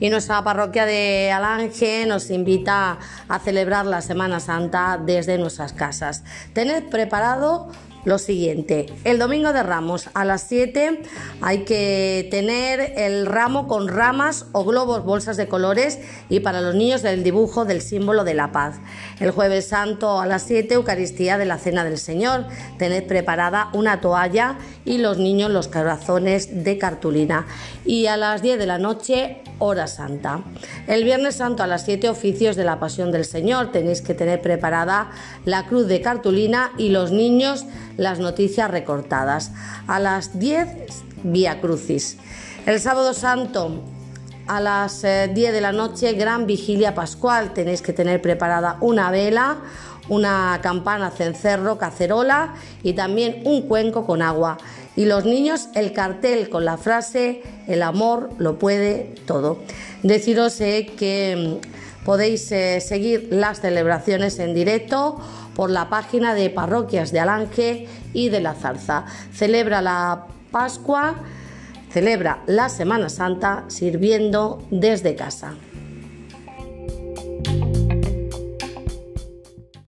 y nuestra parroquia de Alange nos invita a celebrar la Semana Santa desde nuestras casas. Tened preparado lo siguiente. El domingo de Ramos a las 7 hay que tener el ramo con ramas o globos, bolsas de colores y para los niños el dibujo del símbolo de la paz. El jueves santo a las 7 Eucaristía de la Cena del Señor. Tened preparada una toalla y los niños los corazones de cartulina. Y a las 10 de la noche hora santa. El viernes santo a las 7 oficios de la Pasión del Señor. Tenéis que tener preparada la cruz de cartulina y los niños las noticias recortadas. A las 10, Vía Crucis. El sábado santo a las 10 eh, de la noche, gran vigilia pascual. Tenéis que tener preparada una vela, una campana, cencerro, cacerola y también un cuenco con agua. Y los niños el cartel con la frase el amor lo puede todo. Deciros eh, que mm, podéis eh, seguir las celebraciones en directo por la página de Parroquias de Alange y de la Zarza. Celebra la Pascua, celebra la Semana Santa sirviendo desde casa.